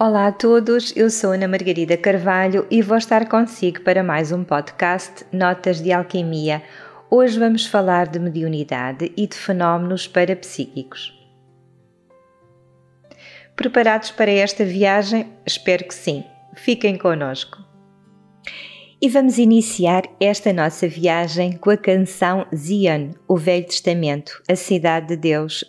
Olá a todos, eu sou Ana Margarida Carvalho e vou estar consigo para mais um podcast Notas de Alquimia. Hoje vamos falar de mediunidade e de fenómenos parapsíquicos. Preparados para esta viagem? Espero que sim. Fiquem connosco. E vamos iniciar esta nossa viagem com a canção Zion, o Velho Testamento, a Cidade de Deus,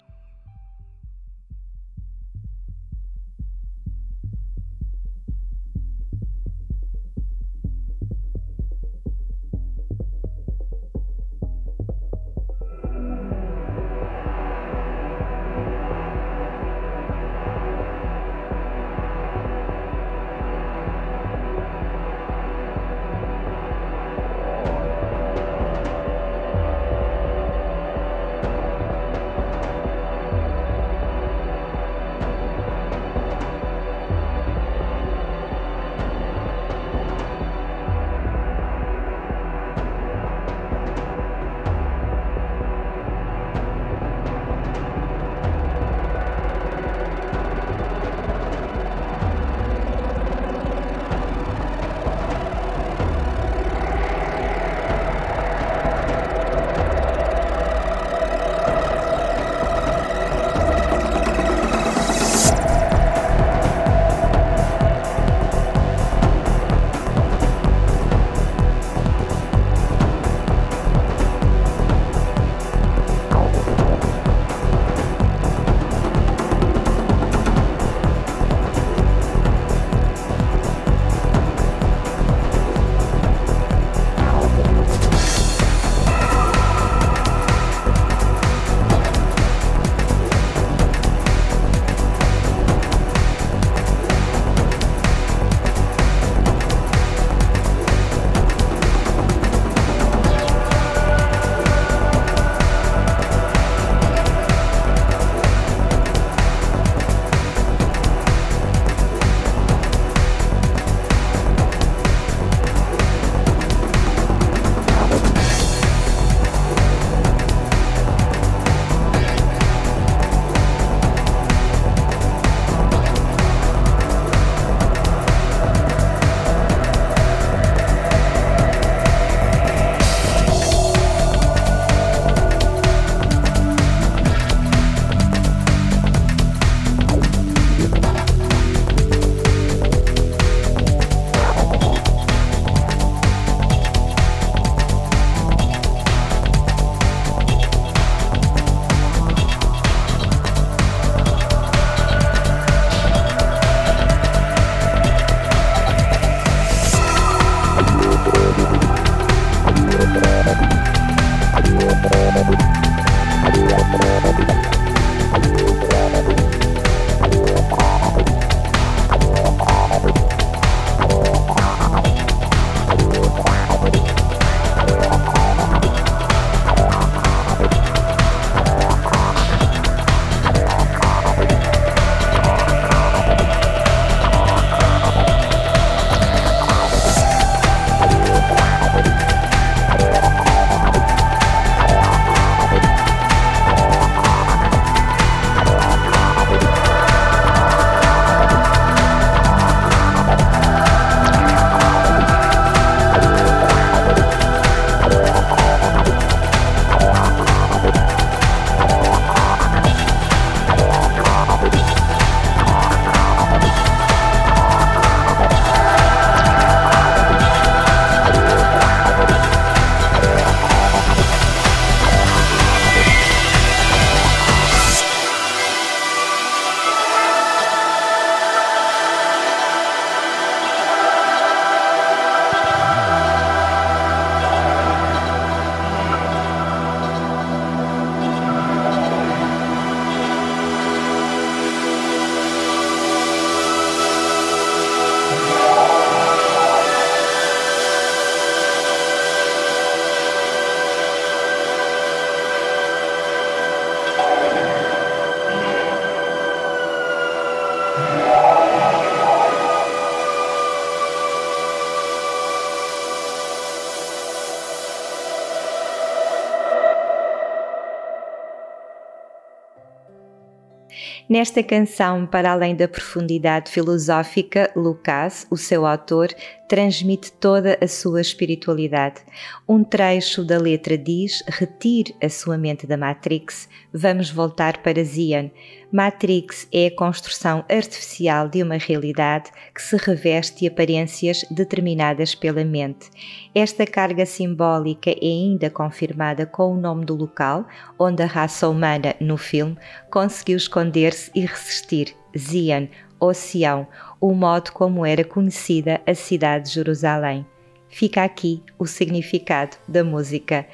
Nesta canção, para além da profundidade filosófica, Lucas, o seu autor, transmite toda a sua espiritualidade. Um trecho da letra diz: Retire a sua mente da Matrix, vamos voltar para Zion. Matrix é a construção artificial de uma realidade que se reveste de aparências determinadas pela mente. Esta carga simbólica é ainda confirmada com o nome do local onde a raça humana, no filme, conseguiu esconder-se e resistir: Zion, ou Sião, o modo como era conhecida a cidade de Jerusalém. Fica aqui o significado da música.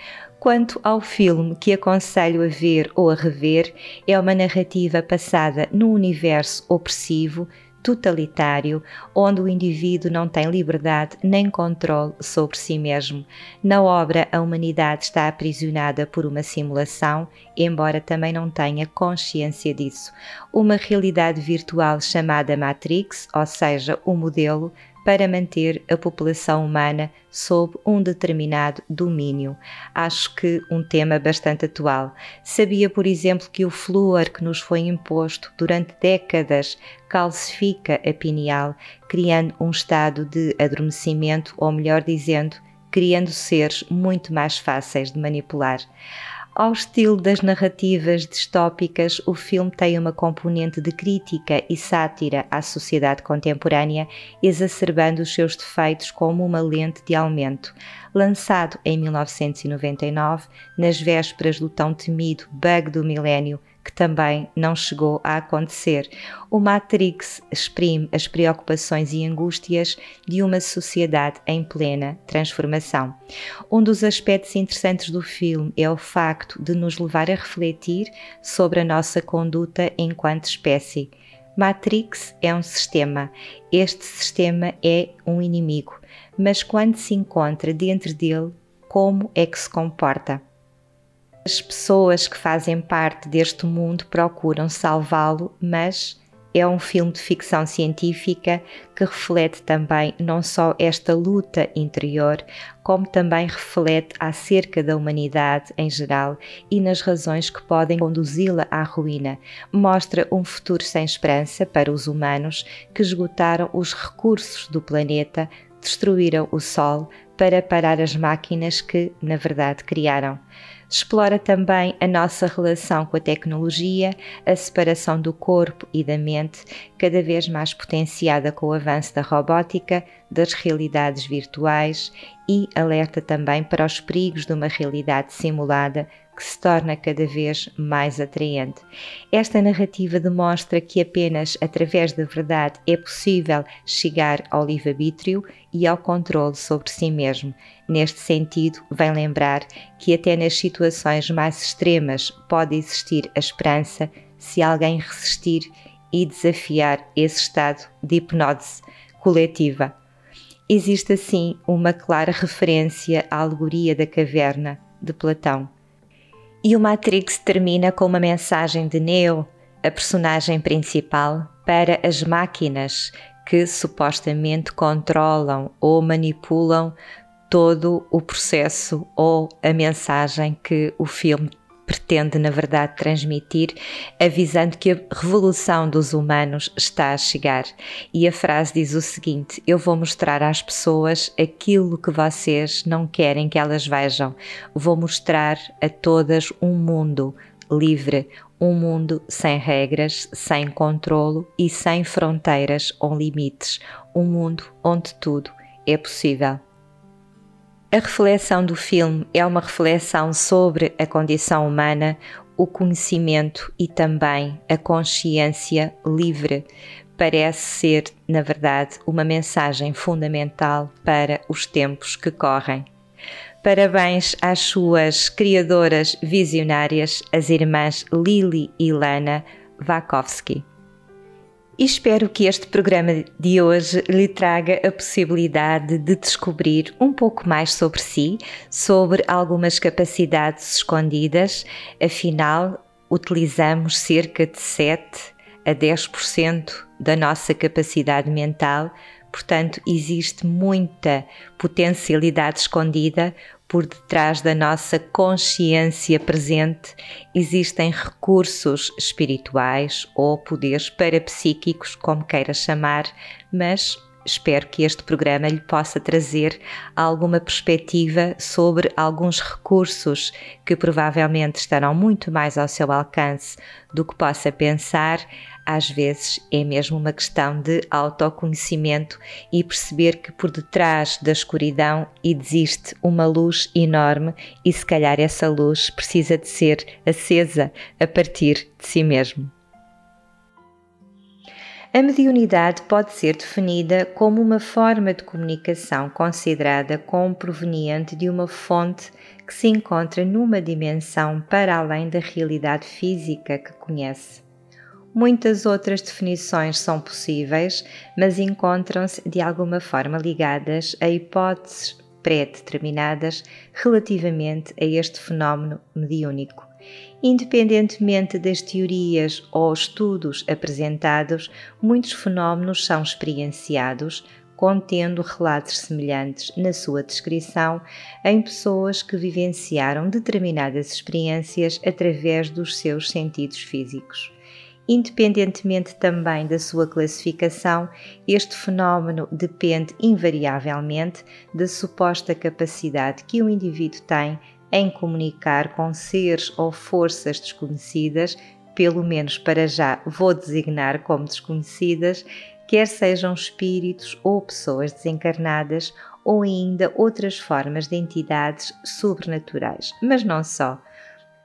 Quanto ao filme que aconselho a ver ou a rever, é uma narrativa passada num universo opressivo, totalitário, onde o indivíduo não tem liberdade nem controle sobre si mesmo. Na obra, a humanidade está aprisionada por uma simulação, embora também não tenha consciência disso. Uma realidade virtual chamada Matrix, ou seja, o modelo, para manter a população humana sob um determinado domínio. Acho que um tema bastante atual. Sabia, por exemplo, que o flúor que nos foi imposto durante décadas calcifica a pineal, criando um estado de adormecimento, ou melhor dizendo, criando seres muito mais fáceis de manipular. Ao estilo das narrativas distópicas, o filme tem uma componente de crítica e sátira à sociedade contemporânea, exacerbando os seus defeitos como uma lente de aumento. Lançado em 1999, nas vésperas do tão temido bug do milénio, que também não chegou a acontecer. O Matrix exprime as preocupações e angústias de uma sociedade em plena transformação. Um dos aspectos interessantes do filme é o facto de nos levar a refletir sobre a nossa conduta enquanto espécie. Matrix é um sistema, este sistema é um inimigo, mas quando se encontra dentro dele, como é que se comporta? As pessoas que fazem parte deste mundo procuram salvá-lo, mas é um filme de ficção científica que reflete também não só esta luta interior, como também reflete acerca da humanidade em geral e nas razões que podem conduzi-la à ruína. Mostra um futuro sem esperança para os humanos que esgotaram os recursos do planeta, destruíram o Sol para parar as máquinas que, na verdade, criaram. Explora também a nossa relação com a tecnologia, a separação do corpo e da mente, cada vez mais potenciada com o avanço da robótica, das realidades virtuais e alerta também para os perigos de uma realidade simulada que se torna cada vez mais atraente. Esta narrativa demonstra que apenas através da verdade é possível chegar ao livre-arbítrio e ao controle sobre si mesmo. Neste sentido, vem lembrar que até nas situações mais extremas pode existir a esperança se alguém resistir e desafiar esse estado de hipnose coletiva. Existe assim uma clara referência à alegoria da caverna de Platão. E o Matrix termina com uma mensagem de Neo, a personagem principal, para as máquinas que supostamente controlam ou manipulam todo o processo ou a mensagem que o filme pretende, na verdade, transmitir, avisando que a revolução dos humanos está a chegar. E a frase diz o seguinte: Eu vou mostrar às pessoas aquilo que vocês não querem que elas vejam. Vou mostrar a todas um mundo livre, um mundo sem regras, sem controlo e sem fronteiras ou limites, um mundo onde tudo é possível. A reflexão do filme é uma reflexão sobre a condição humana, o conhecimento e também a consciência livre. Parece ser, na verdade, uma mensagem fundamental para os tempos que correm. Parabéns às suas criadoras visionárias, as irmãs Lili e Lana Vakovsky. Espero que este programa de hoje lhe traga a possibilidade de descobrir um pouco mais sobre si, sobre algumas capacidades escondidas. Afinal, utilizamos cerca de 7 a 10% da nossa capacidade mental, portanto, existe muita potencialidade escondida por detrás da nossa consciência presente existem recursos espirituais ou poderes parapsíquicos, como queira chamar, mas espero que este programa lhe possa trazer alguma perspectiva sobre alguns recursos que provavelmente estarão muito mais ao seu alcance do que possa pensar. Às vezes é mesmo uma questão de autoconhecimento e perceber que por detrás da escuridão existe uma luz enorme e se calhar essa luz precisa de ser acesa a partir de si mesmo. A mediunidade pode ser definida como uma forma de comunicação considerada como proveniente de uma fonte que se encontra numa dimensão para além da realidade física que conhece. Muitas outras definições são possíveis, mas encontram-se de alguma forma ligadas a hipóteses pré-determinadas relativamente a este fenómeno mediúnico. Independentemente das teorias ou estudos apresentados, muitos fenómenos são experienciados, contendo relatos semelhantes na sua descrição em pessoas que vivenciaram determinadas experiências através dos seus sentidos físicos. Independentemente também da sua classificação, este fenómeno depende invariavelmente da suposta capacidade que o indivíduo tem em comunicar com seres ou forças desconhecidas, pelo menos para já vou designar como desconhecidas, quer sejam espíritos ou pessoas desencarnadas ou ainda outras formas de entidades sobrenaturais, mas não só.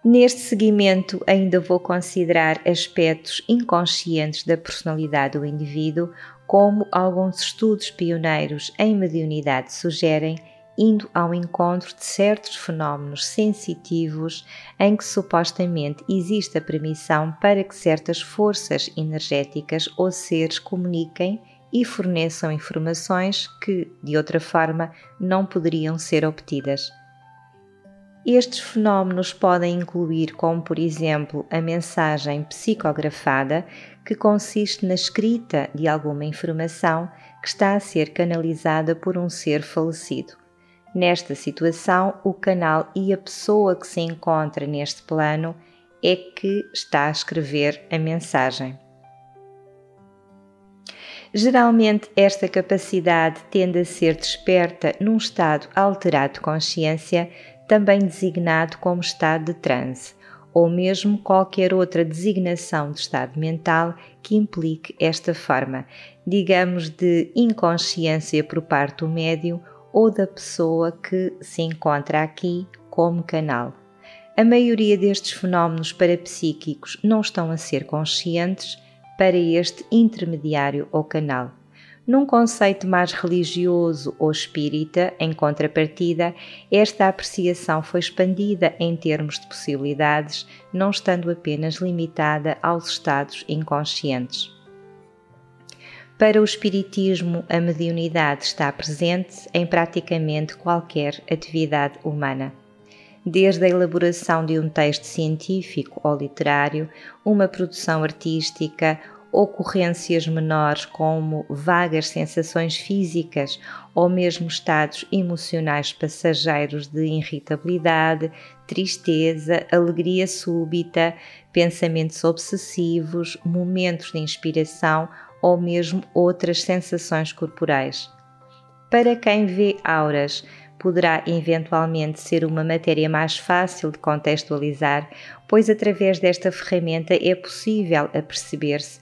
Neste seguimento, ainda vou considerar aspectos inconscientes da personalidade do indivíduo, como alguns estudos pioneiros em mediunidade sugerem indo ao encontro de certos fenómenos sensitivos em que supostamente existe a permissão para que certas forças energéticas ou seres comuniquem e forneçam informações que, de outra forma, não poderiam ser obtidas. Estes fenómenos podem incluir, como por exemplo, a mensagem psicografada, que consiste na escrita de alguma informação que está a ser canalizada por um ser falecido. Nesta situação, o canal e a pessoa que se encontra neste plano é que está a escrever a mensagem. Geralmente, esta capacidade tende a ser desperta num estado alterado de consciência, também designado como estado de transe, ou mesmo qualquer outra designação de estado mental que implique esta forma, digamos, de inconsciência por parte do médium ou da pessoa que se encontra aqui como canal. A maioria destes fenómenos parapsíquicos não estão a ser conscientes para este intermediário ou canal. Num conceito mais religioso ou espírita, em contrapartida, esta apreciação foi expandida em termos de possibilidades, não estando apenas limitada aos estados inconscientes. Para o Espiritismo, a mediunidade está presente em praticamente qualquer atividade humana. Desde a elaboração de um texto científico ou literário, uma produção artística, ocorrências menores como vagas sensações físicas ou mesmo estados emocionais passageiros de irritabilidade, tristeza, alegria súbita, pensamentos obsessivos, momentos de inspiração ou mesmo outras sensações corporais. Para quem vê auras, poderá eventualmente ser uma matéria mais fácil de contextualizar, pois através desta ferramenta é possível aperceber-se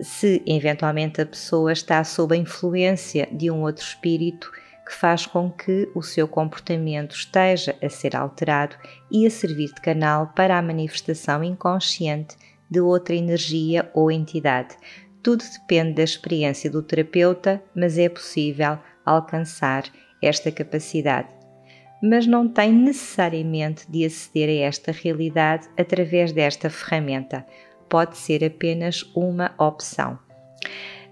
se eventualmente a pessoa está sob a influência de um outro espírito que faz com que o seu comportamento esteja a ser alterado e a servir de canal para a manifestação inconsciente de outra energia ou entidade, tudo depende da experiência do terapeuta, mas é possível alcançar esta capacidade. Mas não tem necessariamente de aceder a esta realidade através desta ferramenta. Pode ser apenas uma opção.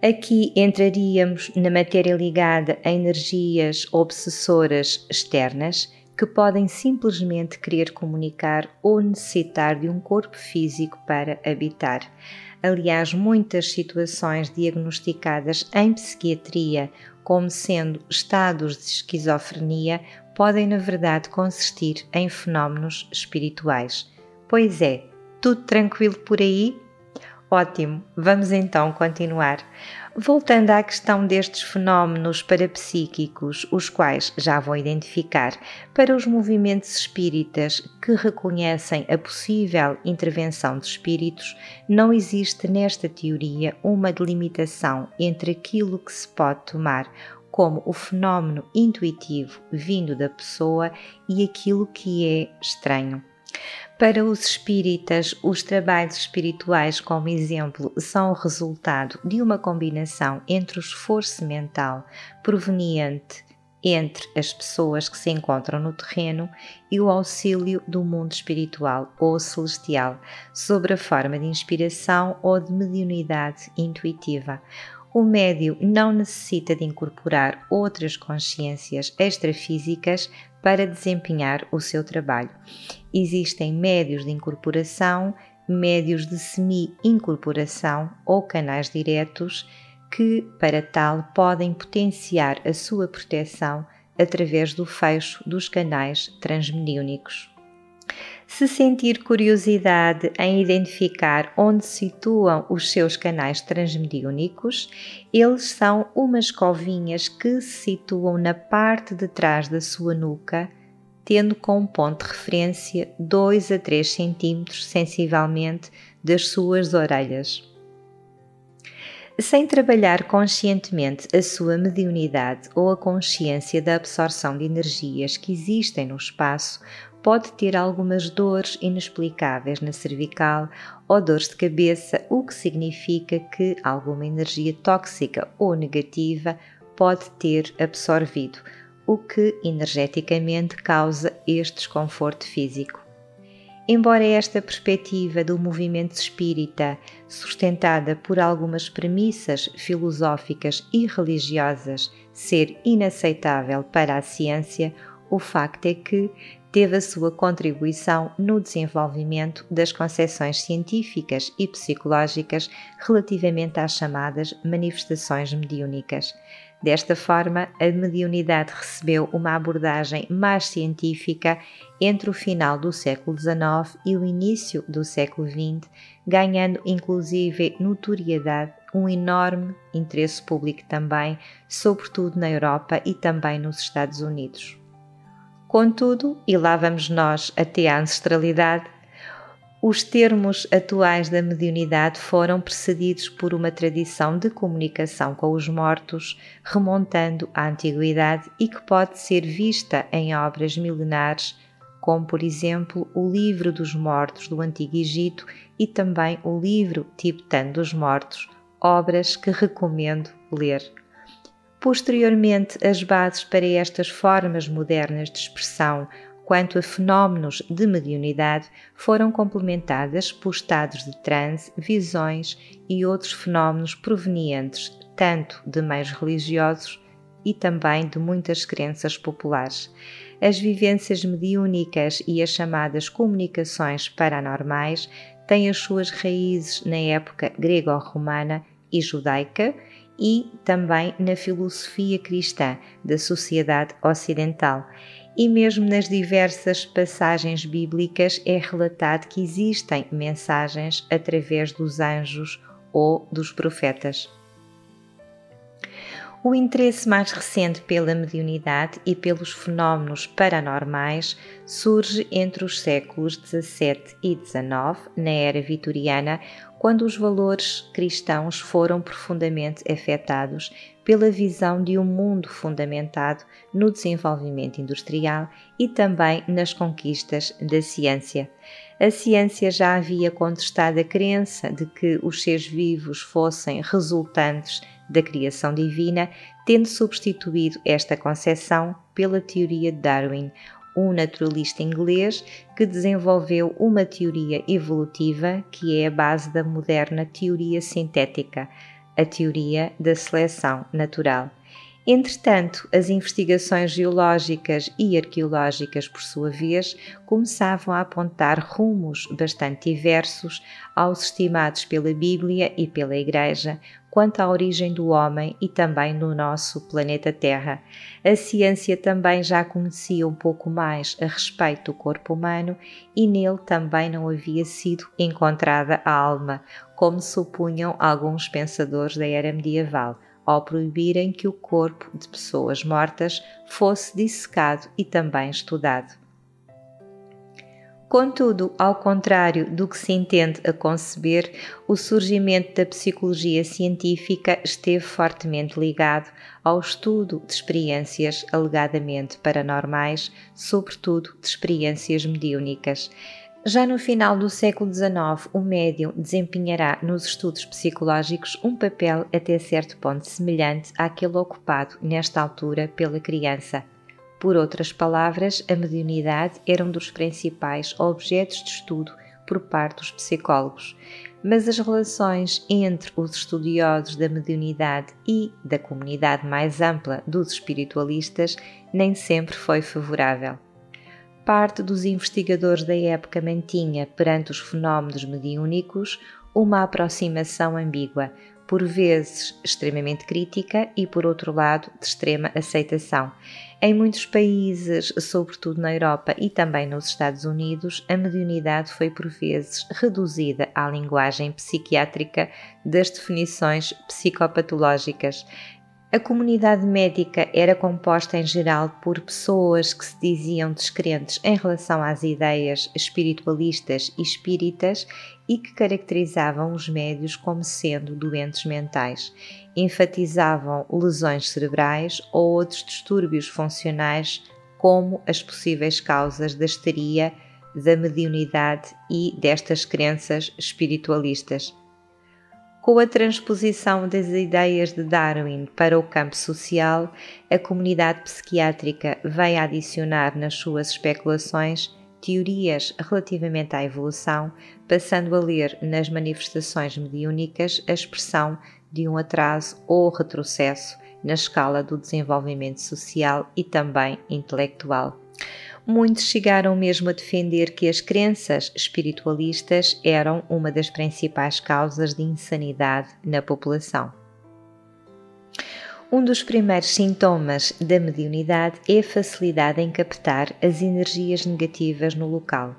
Aqui entraríamos na matéria ligada a energias obsessoras externas que podem simplesmente querer comunicar ou necessitar de um corpo físico para habitar. Aliás, muitas situações diagnosticadas em psiquiatria como sendo estados de esquizofrenia podem, na verdade, consistir em fenómenos espirituais. Pois é, tudo tranquilo por aí? Ótimo, vamos então continuar. Voltando à questão destes fenómenos parapsíquicos, os quais já vou identificar, para os movimentos espíritas que reconhecem a possível intervenção de espíritos, não existe nesta teoria uma delimitação entre aquilo que se pode tomar como o fenómeno intuitivo vindo da pessoa e aquilo que é estranho. Para os espíritas, os trabalhos espirituais, como exemplo, são o resultado de uma combinação entre o esforço mental proveniente entre as pessoas que se encontram no terreno e o auxílio do mundo espiritual ou celestial, sobre a forma de inspiração ou de mediunidade intuitiva. O médio não necessita de incorporar outras consciências extrafísicas para desempenhar o seu trabalho. Existem médios de incorporação, médios de semi-incorporação ou canais diretos que, para tal, podem potenciar a sua proteção através do fecho dos canais transmediúnicos. Se sentir curiosidade em identificar onde situam os seus canais transmediúnicos, eles são umas covinhas que se situam na parte de trás da sua nuca, tendo como ponto de referência 2 a 3 centímetros sensivelmente das suas orelhas. Sem trabalhar conscientemente a sua mediunidade ou a consciência da absorção de energias que existem no espaço, pode ter algumas dores inexplicáveis na cervical ou dores de cabeça, o que significa que alguma energia tóxica ou negativa pode ter absorvido, o que energeticamente causa este desconforto físico. Embora esta perspectiva do movimento espírita, sustentada por algumas premissas filosóficas e religiosas, ser inaceitável para a ciência, o facto é que teve a sua contribuição no desenvolvimento das concepções científicas e psicológicas relativamente às chamadas manifestações mediúnicas. Desta forma, a mediunidade recebeu uma abordagem mais científica entre o final do século XIX e o início do século XX, ganhando inclusive notoriedade, um enorme interesse público também, sobretudo na Europa e também nos Estados Unidos. Contudo, e lá vamos nós até à ancestralidade, os termos atuais da mediunidade foram precedidos por uma tradição de comunicação com os mortos, remontando à antiguidade e que pode ser vista em obras milenares, como por exemplo o Livro dos Mortos do Antigo Egito e também o livro Tibetano dos Mortos, obras que recomendo ler. Posteriormente, as bases para estas formas modernas de expressão quanto a fenómenos de mediunidade foram complementadas por estados de transe, visões e outros fenómenos provenientes tanto de meios religiosos e também de muitas crenças populares. As vivências mediúnicas e as chamadas comunicações paranormais têm as suas raízes na época grego-romana e judaica e também na filosofia cristã da sociedade ocidental. E mesmo nas diversas passagens bíblicas é relatado que existem mensagens através dos anjos ou dos profetas. O interesse mais recente pela mediunidade e pelos fenómenos paranormais surge entre os séculos XVII e XIX, na era vitoriana, quando os valores cristãos foram profundamente afetados pela visão de um mundo fundamentado no desenvolvimento industrial e também nas conquistas da ciência. A ciência já havia contestado a crença de que os seres vivos fossem resultantes da criação divina, tendo substituído esta concepção pela teoria de Darwin, um naturalista inglês que desenvolveu uma teoria evolutiva que é a base da moderna teoria sintética, a teoria da seleção natural. Entretanto, as investigações geológicas e arqueológicas, por sua vez, começavam a apontar rumos bastante diversos aos estimados pela Bíblia e pela Igreja quanto à origem do homem e também do nosso planeta Terra. A ciência também já conhecia um pouco mais a respeito do corpo humano e nele também não havia sido encontrada a alma, como supunham alguns pensadores da era medieval ao proibirem que o corpo de pessoas mortas fosse dissecado e também estudado. Contudo, ao contrário do que se entende a conceber, o surgimento da psicologia científica esteve fortemente ligado ao estudo de experiências alegadamente paranormais, sobretudo de experiências mediúnicas. Já no final do século XIX, o médium desempenhará nos estudos psicológicos um papel até certo ponto semelhante àquele ocupado nesta altura pela criança. Por outras palavras, a mediunidade era um dos principais objetos de estudo por parte dos psicólogos, mas as relações entre os estudiosos da mediunidade e da comunidade mais ampla dos espiritualistas nem sempre foi favorável. Parte dos investigadores da época mantinha perante os fenómenos mediúnicos uma aproximação ambígua, por vezes extremamente crítica e, por outro lado, de extrema aceitação. Em muitos países, sobretudo na Europa e também nos Estados Unidos, a mediunidade foi por vezes reduzida à linguagem psiquiátrica das definições psicopatológicas, a comunidade médica era composta em geral por pessoas que se diziam descrentes em relação às ideias espiritualistas e espíritas e que caracterizavam os médios como sendo doentes mentais. Enfatizavam lesões cerebrais ou outros distúrbios funcionais como as possíveis causas da histeria, da mediunidade e destas crenças espiritualistas. Com a transposição das ideias de Darwin para o campo social, a comunidade psiquiátrica vem adicionar nas suas especulações teorias relativamente à evolução, passando a ler nas manifestações mediúnicas a expressão de um atraso ou retrocesso na escala do desenvolvimento social e também intelectual. Muitos chegaram mesmo a defender que as crenças espiritualistas eram uma das principais causas de insanidade na população. Um dos primeiros sintomas da mediunidade é a facilidade em captar as energias negativas no local.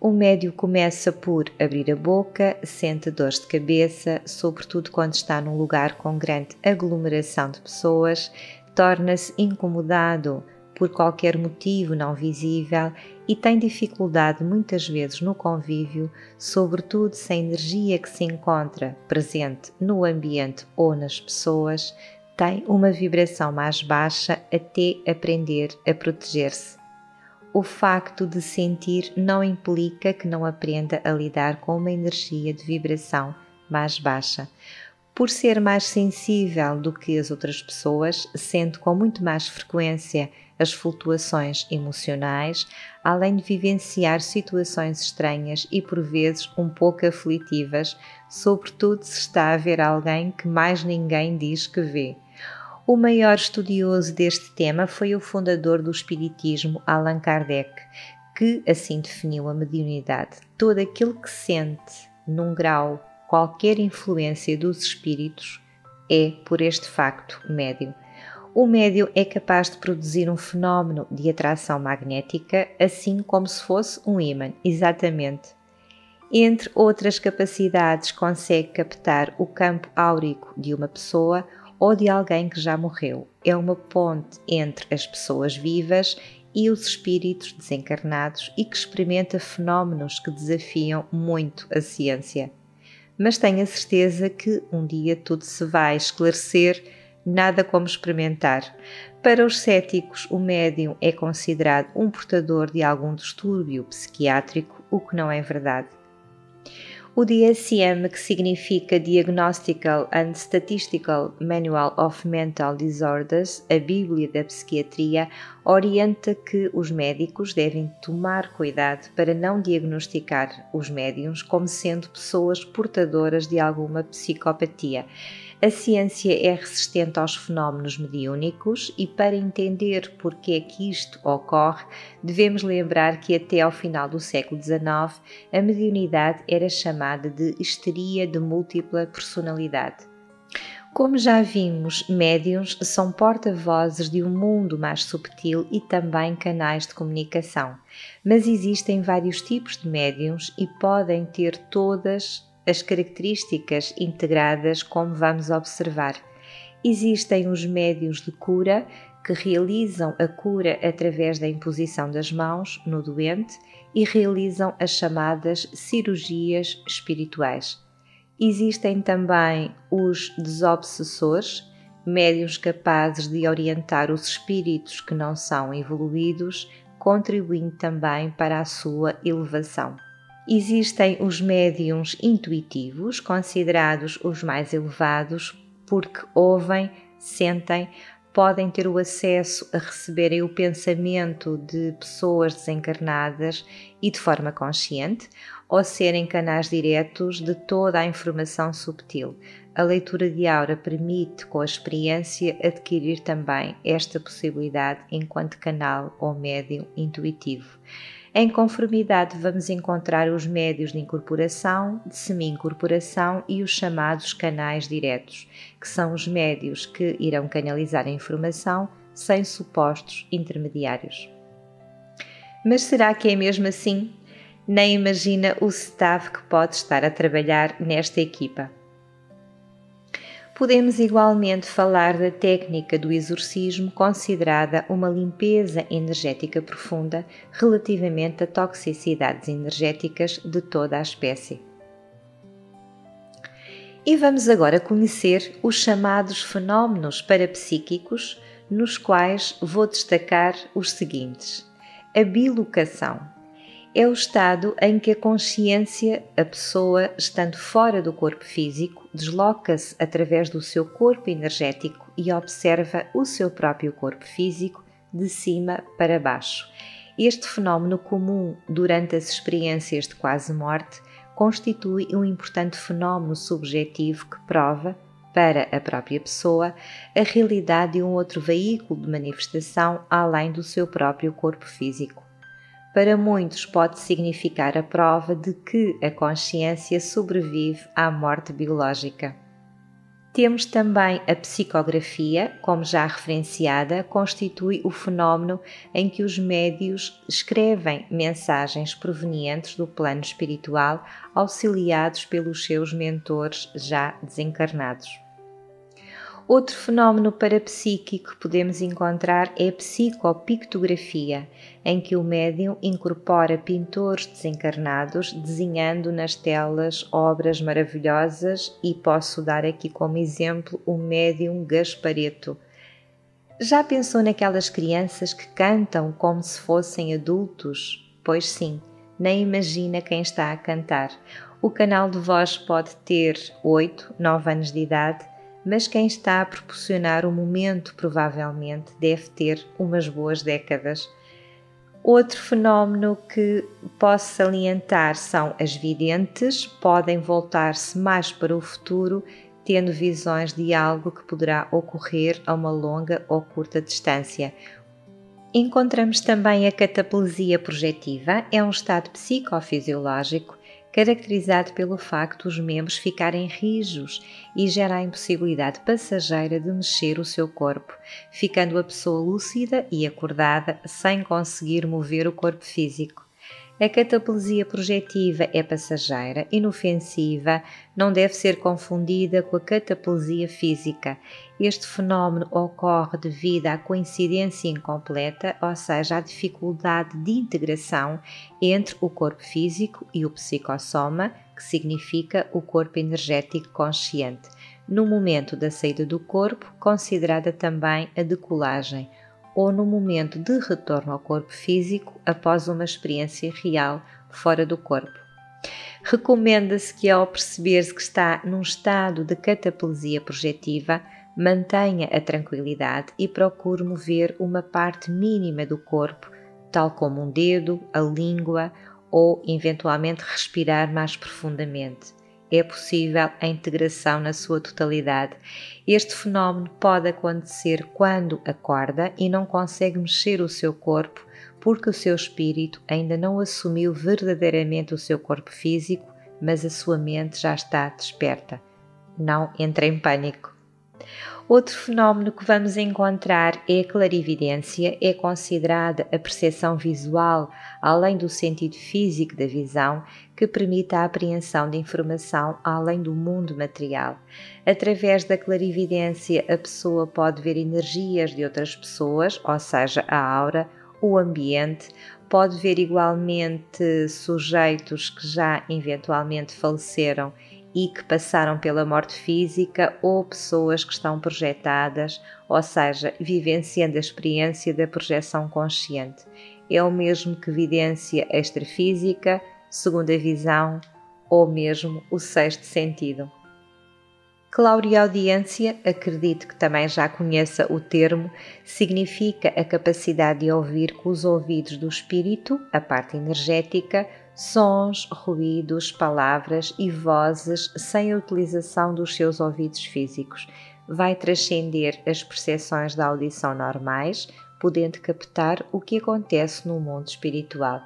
O médio começa por abrir a boca, sente dores de cabeça, sobretudo quando está num lugar com grande aglomeração de pessoas, torna-se incomodado por qualquer motivo não visível e tem dificuldade muitas vezes no convívio, sobretudo se a energia que se encontra presente no ambiente ou nas pessoas tem uma vibração mais baixa até aprender a proteger-se. O facto de sentir não implica que não aprenda a lidar com uma energia de vibração mais baixa. Por ser mais sensível do que as outras pessoas, sente com muito mais frequência as flutuações emocionais, além de vivenciar situações estranhas e por vezes um pouco aflitivas, sobretudo se está a ver alguém que mais ninguém diz que vê. O maior estudioso deste tema foi o fundador do Espiritismo, Allan Kardec, que assim definiu a mediunidade: todo aquilo que sente, num grau, qualquer influência dos espíritos, é, por este facto, médio o médio é capaz de produzir um fenómeno de atração magnética, assim como se fosse um ímã, exatamente. Entre outras capacidades, consegue captar o campo áurico de uma pessoa ou de alguém que já morreu. É uma ponte entre as pessoas vivas e os espíritos desencarnados e que experimenta fenómenos que desafiam muito a ciência. Mas tenho a certeza que um dia tudo se vai esclarecer nada como experimentar. Para os céticos, o médium é considerado um portador de algum distúrbio psiquiátrico, o que não é verdade. O DSM, que significa Diagnostical and Statistical Manual of Mental Disorders, a Bíblia da Psiquiatria, orienta que os médicos devem tomar cuidado para não diagnosticar os médiums como sendo pessoas portadoras de alguma psicopatia A ciência é resistente aos fenómenos mediúnicos e, para entender por que é que isto ocorre, devemos lembrar que até ao final do século XIX a mediunidade era chamada de histeria de múltipla personalidade. Como já vimos, médiums são porta-vozes de um mundo mais subtil e também canais de comunicação. Mas existem vários tipos de médiums e podem ter todas as características integradas, como vamos observar. Existem os médios de cura, que realizam a cura através da imposição das mãos no doente e realizam as chamadas cirurgias espirituais. Existem também os desobsessores, médios capazes de orientar os espíritos que não são evoluídos, contribuindo também para a sua elevação. Existem os médiums intuitivos, considerados os mais elevados, porque ouvem, sentem, podem ter o acesso a receberem o pensamento de pessoas desencarnadas e de forma consciente, ou serem canais diretos de toda a informação subtil. A leitura de aura permite, com a experiência, adquirir também esta possibilidade enquanto canal ou médium intuitivo. Em conformidade, vamos encontrar os médios de incorporação, de semi-incorporação e os chamados canais diretos, que são os médios que irão canalizar a informação sem supostos intermediários. Mas será que é mesmo assim? Nem imagina o staff que pode estar a trabalhar nesta equipa. Podemos igualmente falar da técnica do exorcismo, considerada uma limpeza energética profunda relativamente a toxicidades energéticas de toda a espécie. E vamos agora conhecer os chamados fenómenos parapsíquicos, nos quais vou destacar os seguintes: a bilocação é o estado em que a consciência, a pessoa, estando fora do corpo físico, desloca-se através do seu corpo energético e observa o seu próprio corpo físico de cima para baixo. Este fenómeno comum durante as experiências de quase morte constitui um importante fenómeno subjetivo que prova, para a própria pessoa, a realidade de um outro veículo de manifestação além do seu próprio corpo físico para muitos pode significar a prova de que a consciência sobrevive à morte biológica. Temos também a psicografia, como já referenciada, constitui o fenómeno em que os médios escrevem mensagens provenientes do plano espiritual, auxiliados pelos seus mentores já desencarnados. Outro fenómeno parapsíquico que podemos encontrar é a psicopictografia, em que o médium incorpora pintores desencarnados desenhando nas telas obras maravilhosas e posso dar aqui como exemplo o médium Gaspareto. Já pensou naquelas crianças que cantam como se fossem adultos? Pois sim, nem imagina quem está a cantar. O canal de voz pode ter 8, 9 anos de idade mas quem está a proporcionar o momento provavelmente deve ter umas boas décadas. Outro fenómeno que posso salientar são as videntes, podem voltar-se mais para o futuro, tendo visões de algo que poderá ocorrer a uma longa ou curta distância. Encontramos também a cataplesia projetiva, é um estado psicofisiológico caracterizado pelo facto os membros ficarem rijos e gera a impossibilidade passageira de mexer o seu corpo, ficando a pessoa lúcida e acordada sem conseguir mover o corpo físico. A cataplesia projetiva é passageira, inofensiva, não deve ser confundida com a cataplesia física. Este fenómeno ocorre devido à coincidência incompleta, ou seja, à dificuldade de integração entre o corpo físico e o psicossoma, que significa o corpo energético consciente. No momento da saída do corpo, considerada também a decolagem ou no momento de retorno ao corpo físico após uma experiência real fora do corpo. Recomenda-se que, ao perceber-se que está num estado de cataplesia projetiva, mantenha a tranquilidade e procure mover uma parte mínima do corpo, tal como um dedo, a língua ou, eventualmente, respirar mais profundamente. É possível a integração na sua totalidade. Este fenómeno pode acontecer quando acorda e não consegue mexer o seu corpo porque o seu espírito ainda não assumiu verdadeiramente o seu corpo físico, mas a sua mente já está desperta. Não entre em pânico. Outro fenómeno que vamos encontrar é a clarividência, é considerada a percepção visual, além do sentido físico da visão, que permite a apreensão de informação além do mundo material. Através da clarividência, a pessoa pode ver energias de outras pessoas, ou seja, a aura, o ambiente, pode ver igualmente sujeitos que já eventualmente faleceram e que passaram pela morte física ou pessoas que estão projetadas, ou seja, vivenciando a experiência da projeção consciente. É o mesmo que evidência extrafísica, segunda visão ou mesmo o sexto sentido. Claudiaudiência, acredito que também já conheça o termo, significa a capacidade de ouvir com os ouvidos do espírito, a parte energética, sons, ruídos, palavras e vozes sem a utilização dos seus ouvidos físicos. Vai transcender as percepções da audição normais, podendo captar o que acontece no mundo espiritual.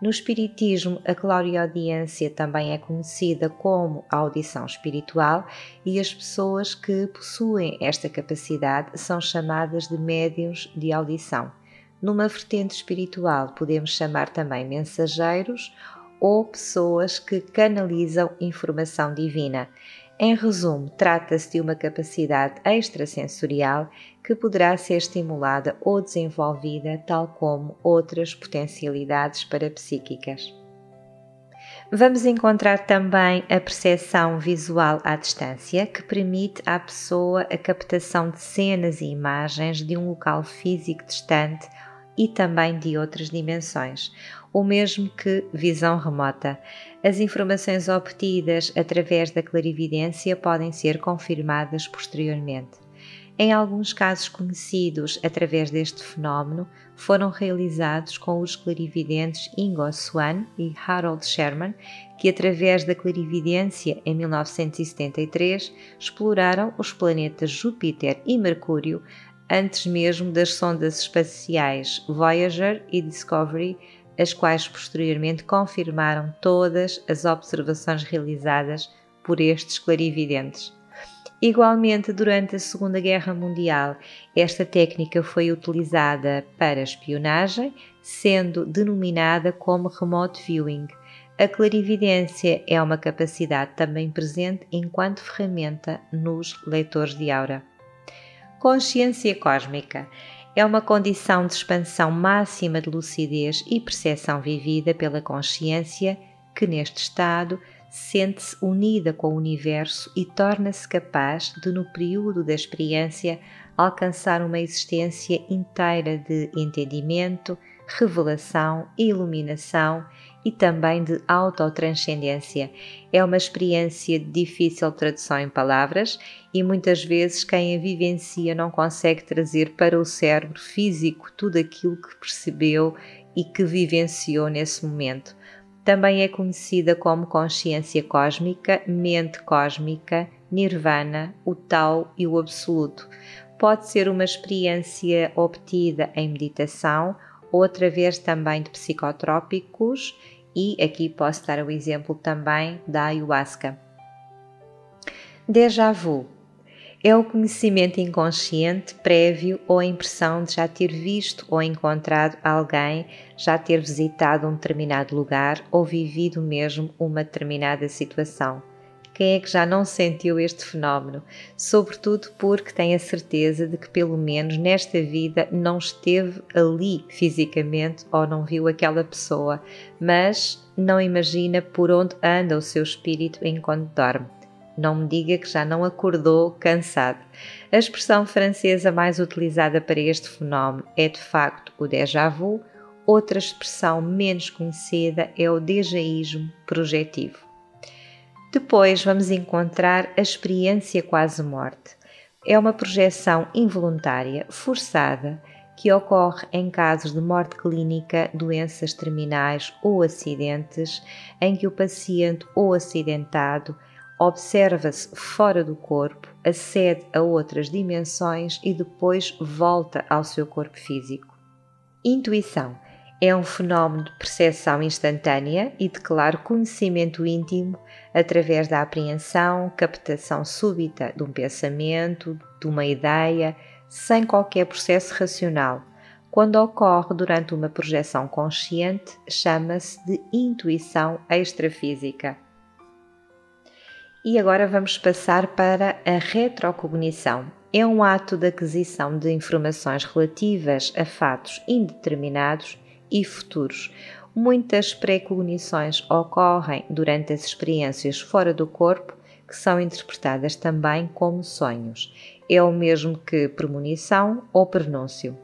No Espiritismo, a clareaudiência também é conhecida como audição espiritual e as pessoas que possuem esta capacidade são chamadas de médiums de audição. Numa vertente espiritual, podemos chamar também mensageiros ou pessoas que canalizam informação divina. Em resumo, trata-se de uma capacidade extrasensorial que poderá ser estimulada ou desenvolvida, tal como outras potencialidades parapsíquicas. Vamos encontrar também a percepção visual à distância, que permite à pessoa a captação de cenas e imagens de um local físico distante e também de outras dimensões, o mesmo que visão remota. As informações obtidas através da clarividência podem ser confirmadas posteriormente. Em alguns casos conhecidos através deste fenómeno, foram realizados com os clarividentes Ingo Swann e Harold Sherman, que através da clarividência em 1973 exploraram os planetas Júpiter e Mercúrio antes mesmo das sondas espaciais Voyager e Discovery, as quais posteriormente confirmaram todas as observações realizadas por estes clarividentes. Igualmente, durante a Segunda Guerra Mundial, esta técnica foi utilizada para espionagem, sendo denominada como remote viewing. A clarividência é uma capacidade também presente enquanto ferramenta nos leitores de aura. Consciência cósmica. É uma condição de expansão máxima de lucidez e percepção vivida pela consciência que, neste estado, sente-se unida com o universo e torna-se capaz de, no período da experiência, alcançar uma existência inteira de entendimento, revelação, iluminação e também de autotranscendência. É uma experiência de difícil tradução em palavras e muitas vezes quem a vivencia não consegue trazer para o cérebro físico tudo aquilo que percebeu e que vivenciou nesse momento. Também é conhecida como consciência cósmica, mente cósmica, nirvana, o Tao e o Absoluto. Pode ser uma experiência obtida em meditação ou através também de psicotrópicos, e aqui posso dar o exemplo também da ayahuasca. Déjà vu é o conhecimento inconsciente prévio ou a impressão de já ter visto ou encontrado alguém, já ter visitado um determinado lugar ou vivido mesmo uma determinada situação. Quem é que já não sentiu este fenómeno? Sobretudo porque tem a certeza de que, pelo menos nesta vida, não esteve ali fisicamente ou não viu aquela pessoa, mas não imagina por onde anda o seu espírito enquanto dorme. Não me diga que já não acordou cansado. A expressão francesa mais utilizada para este fenómeno é de facto o déjà vu, outra expressão menos conhecida é o dejaísmo projetivo. Depois vamos encontrar a experiência quase morte. É uma projeção involuntária, forçada, que ocorre em casos de morte clínica, doenças terminais ou acidentes, em que o paciente ou acidentado observa-se fora do corpo, acede a outras dimensões e depois volta ao seu corpo físico. Intuição é um fenómeno de percepção instantânea e de claro conhecimento íntimo através da apreensão, captação súbita de um pensamento, de uma ideia, sem qualquer processo racional. Quando ocorre durante uma projeção consciente, chama-se de intuição extrafísica. E agora vamos passar para a retrocognição. É um ato de aquisição de informações relativas a fatos indeterminados e futuros. Muitas precognições ocorrem durante as experiências fora do corpo, que são interpretadas também como sonhos. É o mesmo que premonição ou prenúncio.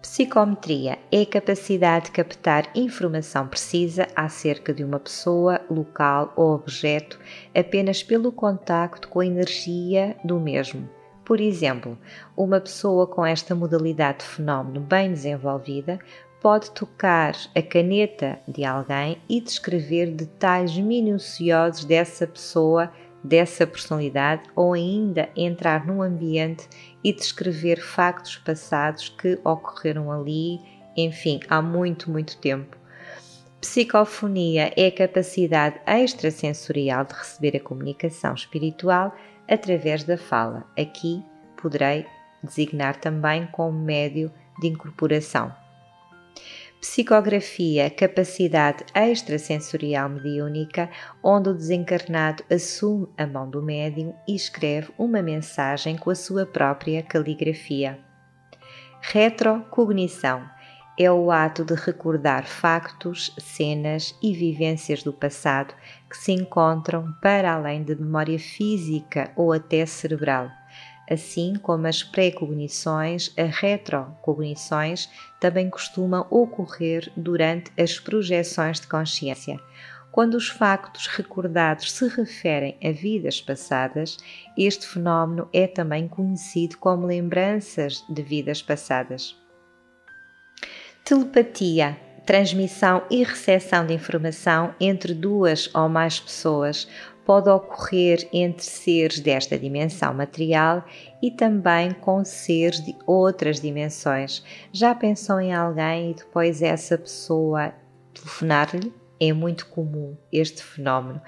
Psicometria é a capacidade de captar informação precisa acerca de uma pessoa, local ou objeto apenas pelo contacto com a energia do mesmo. Por exemplo, uma pessoa com esta modalidade de fenómeno bem desenvolvida pode tocar a caneta de alguém e descrever detalhes minuciosos dessa pessoa dessa personalidade ou ainda entrar num ambiente e descrever factos passados que ocorreram ali, enfim, há muito, muito tempo. Psicofonia é a capacidade extrasensorial de receber a comunicação espiritual através da fala. Aqui poderei designar também como médio de incorporação. Psicografia, capacidade extrasensorial mediúnica, onde o desencarnado assume a mão do médium e escreve uma mensagem com a sua própria caligrafia. Retrocognição é o ato de recordar factos, cenas e vivências do passado que se encontram para além da memória física ou até cerebral assim como as pré-cognições, as retrocognições também costumam ocorrer durante as projeções de consciência. Quando os factos recordados se referem a vidas passadas, este fenómeno é também conhecido como lembranças de vidas passadas. Telepatia transmissão e recepção de informação entre duas ou mais pessoas pode ocorrer entre seres desta dimensão material e também com seres de outras dimensões. Já pensou em alguém e depois essa pessoa telefonar-lhe? É muito comum este fenómeno.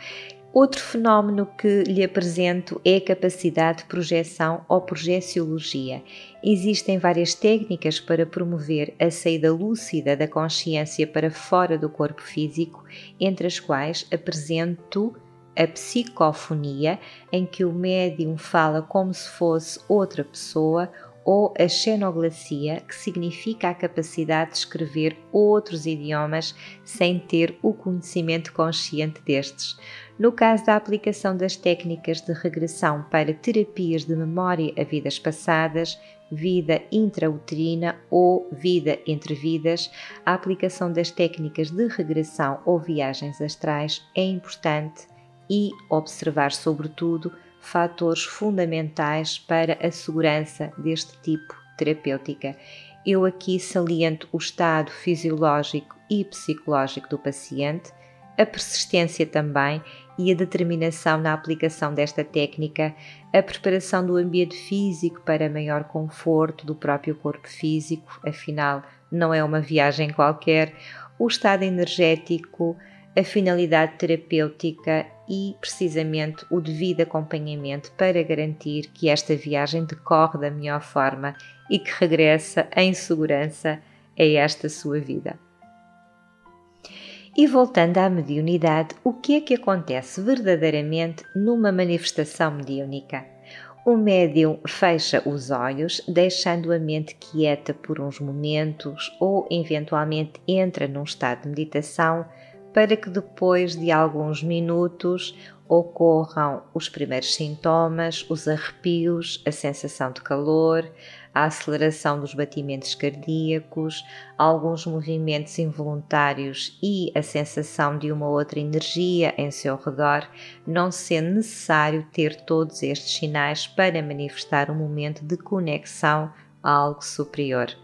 Outro fenómeno que lhe apresento é a capacidade de projeção ou projeciologia. Existem várias técnicas para promover a saída lúcida da consciência para fora do corpo físico, entre as quais apresento a psicofonia, em que o médium fala como se fosse outra pessoa, ou a xenoglacia, que significa a capacidade de escrever outros idiomas sem ter o conhecimento consciente destes. No caso da aplicação das técnicas de regressão para terapias de memória a vidas passadas, vida intrauterina ou vida entre vidas, a aplicação das técnicas de regressão ou viagens astrais é importante e observar, sobretudo, fatores fundamentais para a segurança deste tipo terapêutica. Eu aqui saliento o estado fisiológico e psicológico do paciente, a persistência também e a determinação na aplicação desta técnica, a preparação do ambiente físico para maior conforto do próprio corpo físico, afinal, não é uma viagem qualquer, o estado energético, a finalidade terapêutica e, precisamente, o devido acompanhamento para garantir que esta viagem decorre da melhor forma e que regressa em segurança a esta sua vida. E voltando à mediunidade, o que é que acontece verdadeiramente numa manifestação mediúnica? O médium fecha os olhos, deixando a mente quieta por uns momentos ou, eventualmente, entra num estado de meditação para que depois de alguns minutos ocorram os primeiros sintomas, os arrepios, a sensação de calor, a aceleração dos batimentos cardíacos, alguns movimentos involuntários e a sensação de uma outra energia em seu redor, não sendo necessário ter todos estes sinais para manifestar um momento de conexão a algo superior.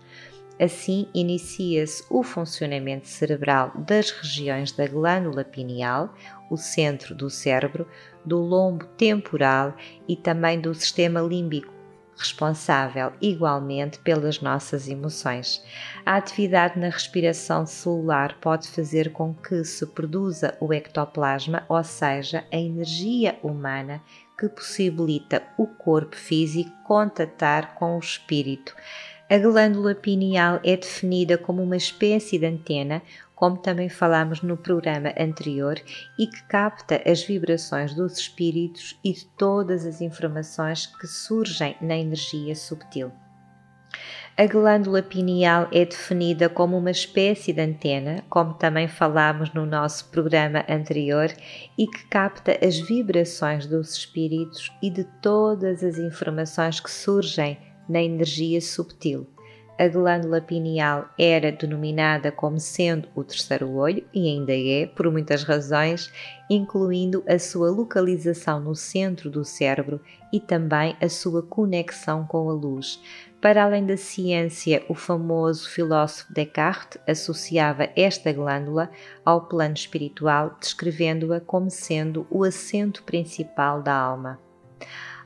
Assim, inicia-se o funcionamento cerebral das regiões da glândula pineal, o centro do cérebro, do lombo temporal e também do sistema límbico, responsável igualmente pelas nossas emoções. A atividade na respiração celular pode fazer com que se produza o ectoplasma, ou seja, a energia humana que possibilita o corpo físico contatar com o espírito. A glândula pineal é definida como uma espécie de antena, como também falámos no programa anterior, e que capta as vibrações dos espíritos e de todas as informações que surgem na energia subtil. A glândula pineal é definida como uma espécie de antena, como também falámos no nosso programa anterior, e que capta as vibrações dos espíritos e de todas as informações que surgem na energia subtil a glândula pineal era denominada como sendo o terceiro olho e ainda é, por muitas razões, incluindo a sua localização no centro do cérebro e também a sua conexão com a luz. Para além da ciência, o famoso filósofo Descartes associava esta glândula ao plano espiritual, descrevendo-a como sendo o assento principal da alma.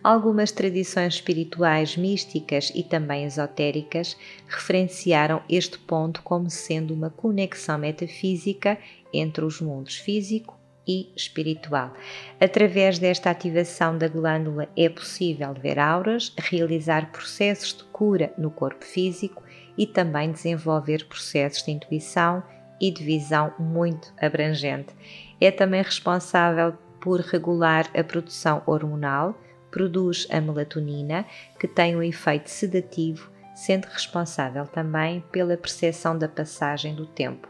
Algumas tradições espirituais místicas e também esotéricas referenciaram este ponto como sendo uma conexão metafísica entre os mundos físico e espiritual. Através desta ativação da glândula é possível ver auras, realizar processos de cura no corpo físico e também desenvolver processos de intuição e de visão muito abrangente. É também responsável por regular a produção hormonal, produz a melatonina, que tem um efeito sedativo, sendo responsável também pela percepção da passagem do tempo.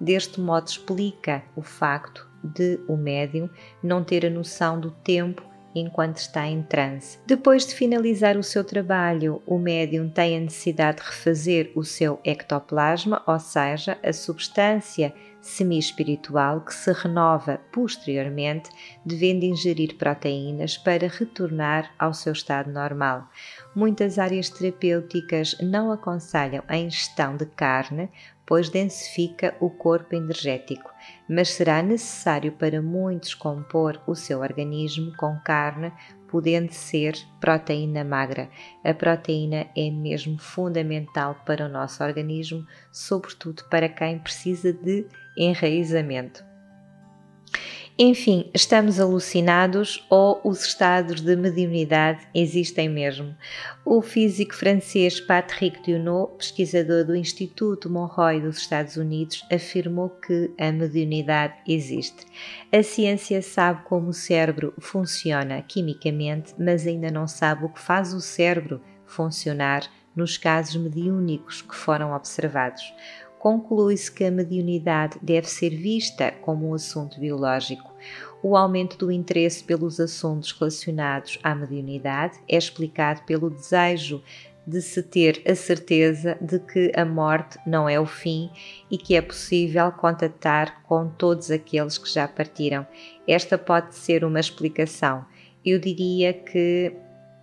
Deste modo, explica o facto de o médium não ter a noção do tempo enquanto está em transe. Depois de finalizar o seu trabalho, o médium tem a necessidade de refazer o seu ectoplasma, ou seja, a substância semi-espiritual que se renova posteriormente, devendo ingerir proteínas para retornar ao seu estado normal. Muitas áreas terapêuticas não aconselham a ingestão de carne, pois densifica o corpo energético, mas será necessário para muitos compor o seu organismo com carne, podendo ser proteína magra. A proteína é mesmo fundamental para o nosso organismo, sobretudo para quem precisa de enraizamento. Enfim, estamos alucinados ou os estados de mediunidade existem mesmo. O físico francês Patrick Dunot, pesquisador do Instituto Monroe dos Estados Unidos, afirmou que a mediunidade existe. A ciência sabe como o cérebro funciona quimicamente, mas ainda não sabe o que faz o cérebro funcionar nos casos mediúnicos que foram observados conclui-se que a mediunidade deve ser vista como um assunto biológico. O aumento do interesse pelos assuntos relacionados à mediunidade é explicado pelo desejo de se ter a certeza de que a morte não é o fim e que é possível contatar com todos aqueles que já partiram. Esta pode ser uma explicação. Eu diria que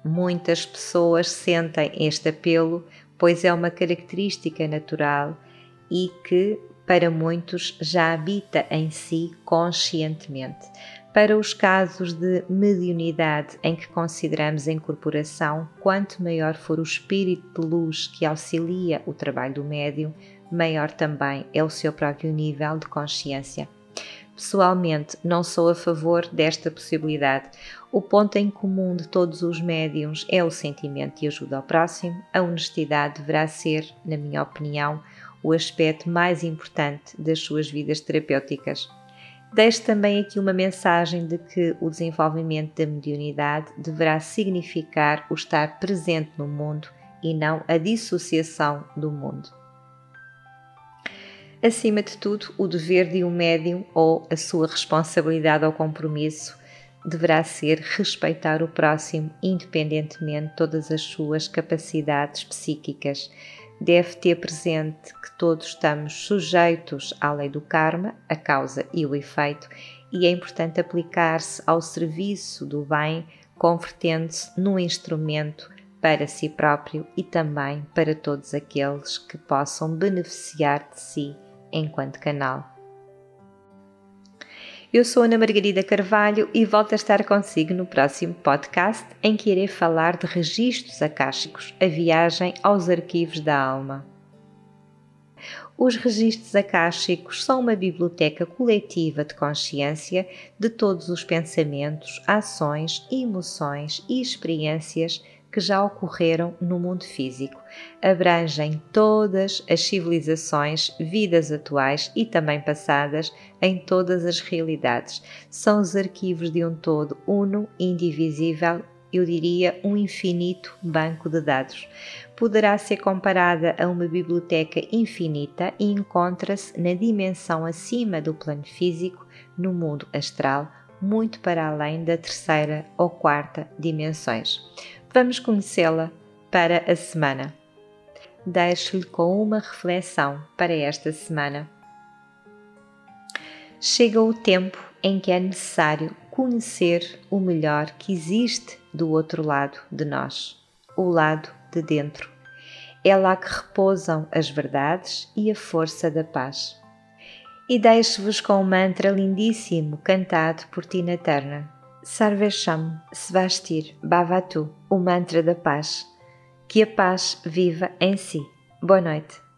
muitas pessoas sentem este apelo, pois é uma característica natural e que para muitos já habita em si conscientemente. Para os casos de mediunidade em que consideramos a incorporação, quanto maior for o espírito de luz que auxilia o trabalho do médium, maior também é o seu próprio nível de consciência. Pessoalmente, não sou a favor desta possibilidade. O ponto em comum de todos os médiums é o sentimento de ajuda ao próximo. A honestidade deverá ser, na minha opinião, o aspecto mais importante das suas vidas terapêuticas. Deixo também aqui uma mensagem de que o desenvolvimento da mediunidade deverá significar o estar presente no mundo e não a dissociação do mundo. Acima de tudo, o dever de um médium ou a sua responsabilidade ou compromisso deverá ser respeitar o próximo, independentemente de todas as suas capacidades psíquicas deve ter presente que todos estamos sujeitos à lei do karma, a causa e o efeito, e é importante aplicar-se ao serviço do bem, convertendo-se num instrumento para si próprio e também para todos aqueles que possam beneficiar de si enquanto canal. Eu sou Ana Margarida Carvalho e volto a estar consigo no próximo podcast em que irei falar de registros acásticos, a viagem aos arquivos da alma. Os registros acásticos são uma biblioteca coletiva de consciência de todos os pensamentos, ações, emoções e experiências que já ocorreram no mundo físico. Abrangem todas as civilizações, vidas atuais e também passadas em todas as realidades. São os arquivos de um todo uno, indivisível, eu diria um infinito banco de dados. Poderá ser comparada a uma biblioteca infinita e encontra-se na dimensão acima do plano físico, no mundo astral, muito para além da terceira ou quarta dimensões. Vamos conhecê-la para a semana. Deixo-lhe com uma reflexão para esta semana. Chega o tempo em que é necessário conhecer o melhor que existe do outro lado de nós, o lado de dentro. É lá que repousam as verdades e a força da paz. E deixo-vos com um mantra lindíssimo cantado por Tina Turner Sarvesham Svastir Bhavatu, o mantra da paz. Que a paz viva em si. Boa noite.